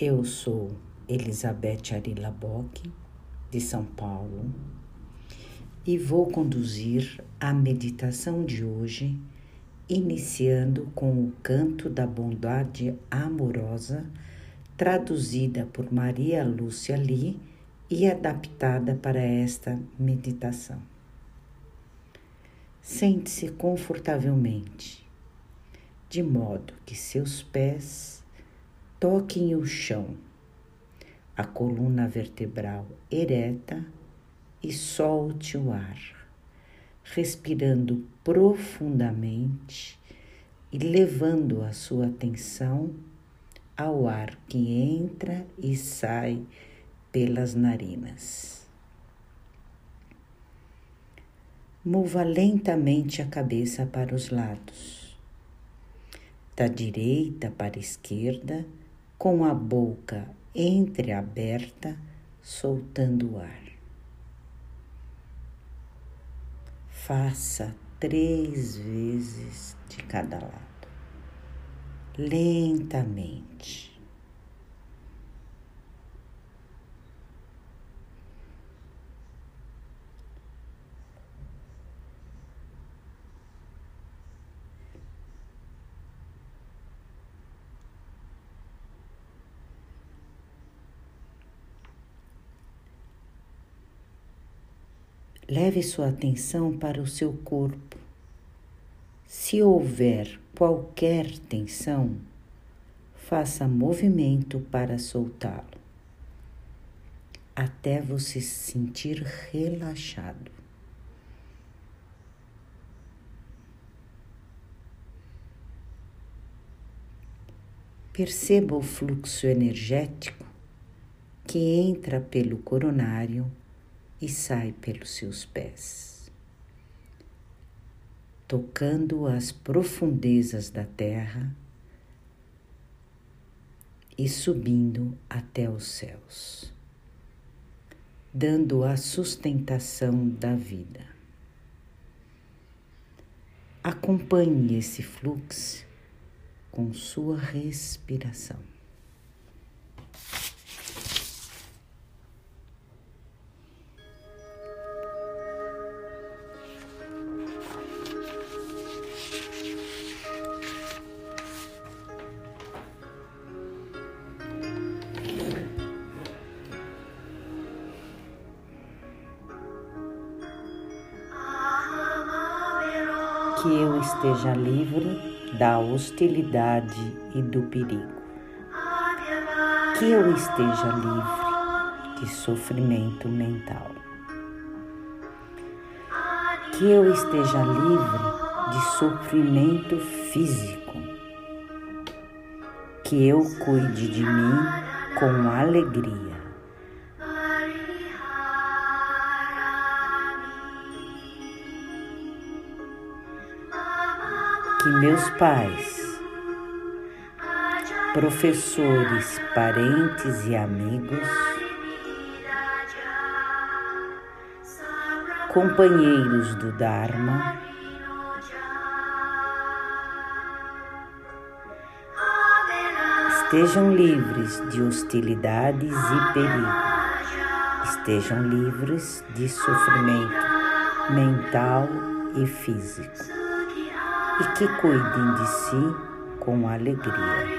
Eu sou Elizabeth Arila Bock, de São Paulo, e vou conduzir a meditação de hoje, iniciando com o canto da bondade amorosa, traduzida por Maria Lúcia Lee e adaptada para esta meditação. Sente-se confortavelmente, de modo que seus pés toquem o chão, a coluna vertebral ereta e solte o ar, respirando profundamente e levando a sua atenção ao ar que entra e sai pelas narinas. Mova lentamente a cabeça para os lados, da direita para a esquerda com a boca entreaberta, soltando o ar. Faça três vezes de cada lado, lentamente. Leve sua atenção para o seu corpo. Se houver qualquer tensão, faça movimento para soltá-lo, até você se sentir relaxado. Perceba o fluxo energético que entra pelo coronário e sai pelos seus pés, tocando as profundezas da terra e subindo até os céus, dando a sustentação da vida. Acompanhe esse fluxo com sua respiração. Que eu esteja livre da hostilidade e do perigo. Que eu esteja livre de sofrimento mental. Que eu esteja livre de sofrimento físico. Que eu cuide de mim com alegria. Que meus pais, professores, parentes e amigos, companheiros do Dharma, estejam livres de hostilidades e perigo, estejam livres de sofrimento mental e físico e que cuidem de si com alegria.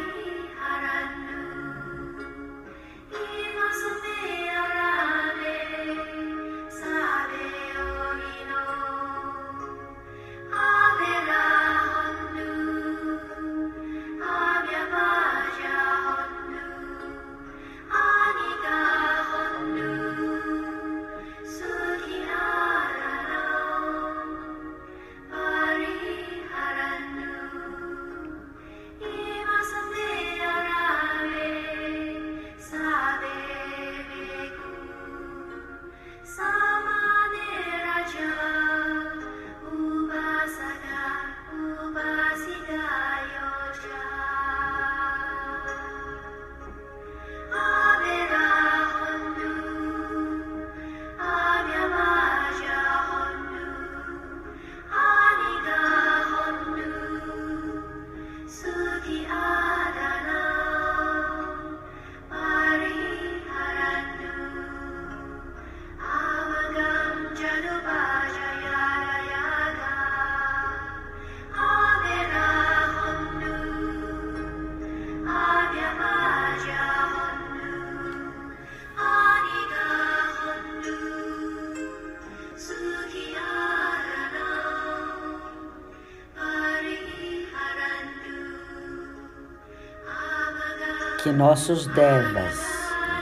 que nossos devas,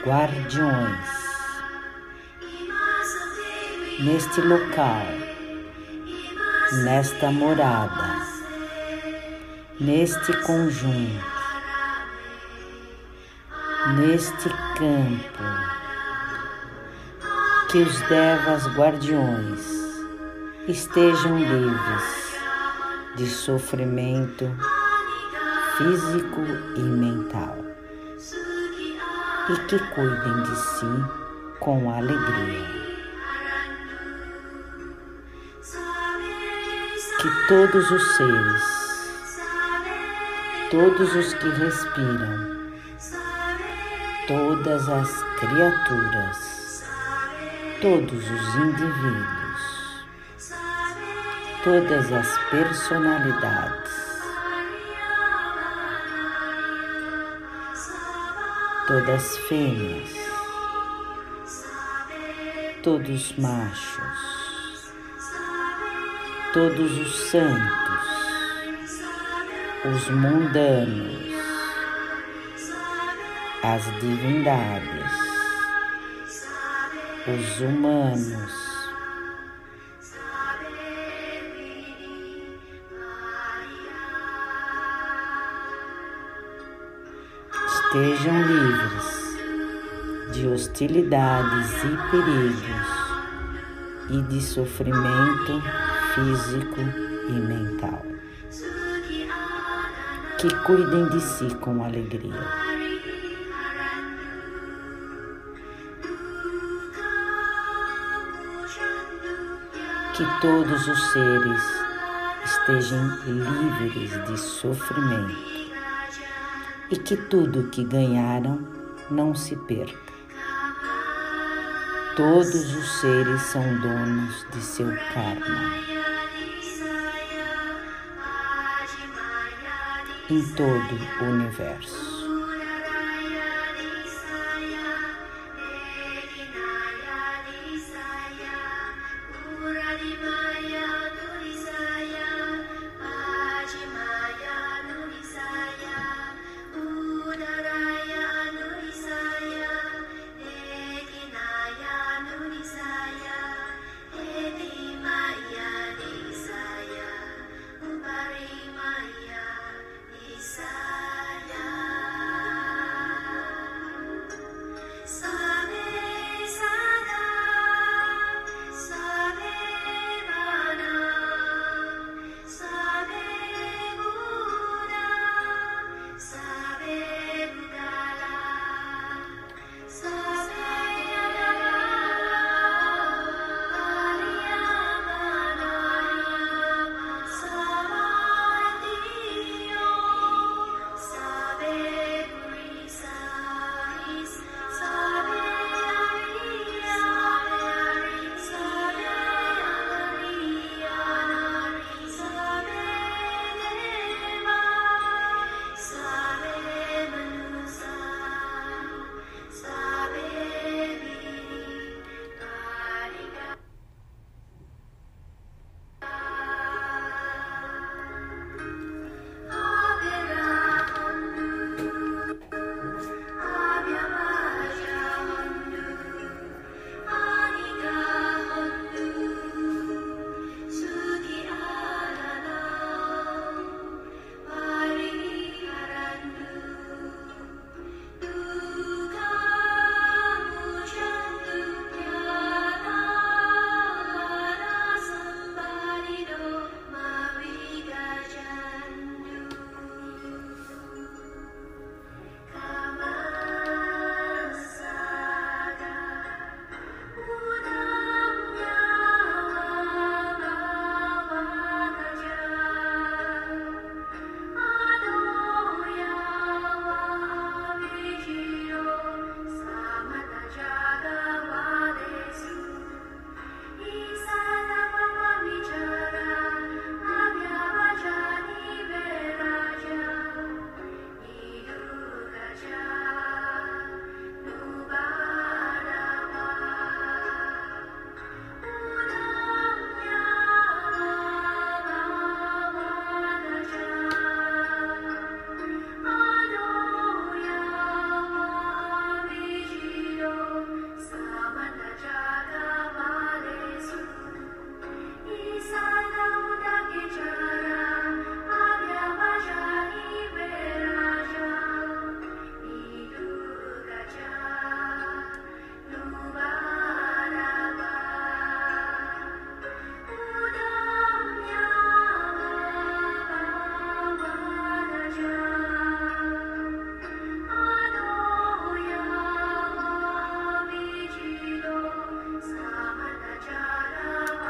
guardiões, neste local, nesta morada, neste conjunto, neste campo, que os devas guardiões estejam livres de sofrimento físico e mental e que cuidem de si com alegria. Que todos os seres, todos os que respiram, todas as criaturas, todos os indivíduos, todas as personalidades, todas fêmeas, todos machos, todos os santos, os mundanos, as divindades, os humanos, estejam livres de hostilidades e perigos e de sofrimento físico e mental. Que cuidem de si com alegria. Que todos os seres estejam livres de sofrimento e que tudo o que ganharam não se perca. Todos os seres são donos de seu karma. Em todo o universo.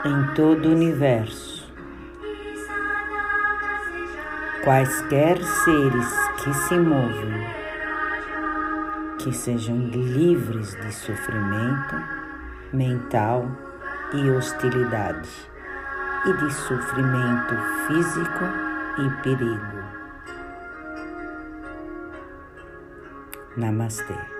Em todo o universo. Quaisquer seres que se movam, que sejam livres de sofrimento mental e hostilidade, e de sofrimento físico e perigo. Namastê.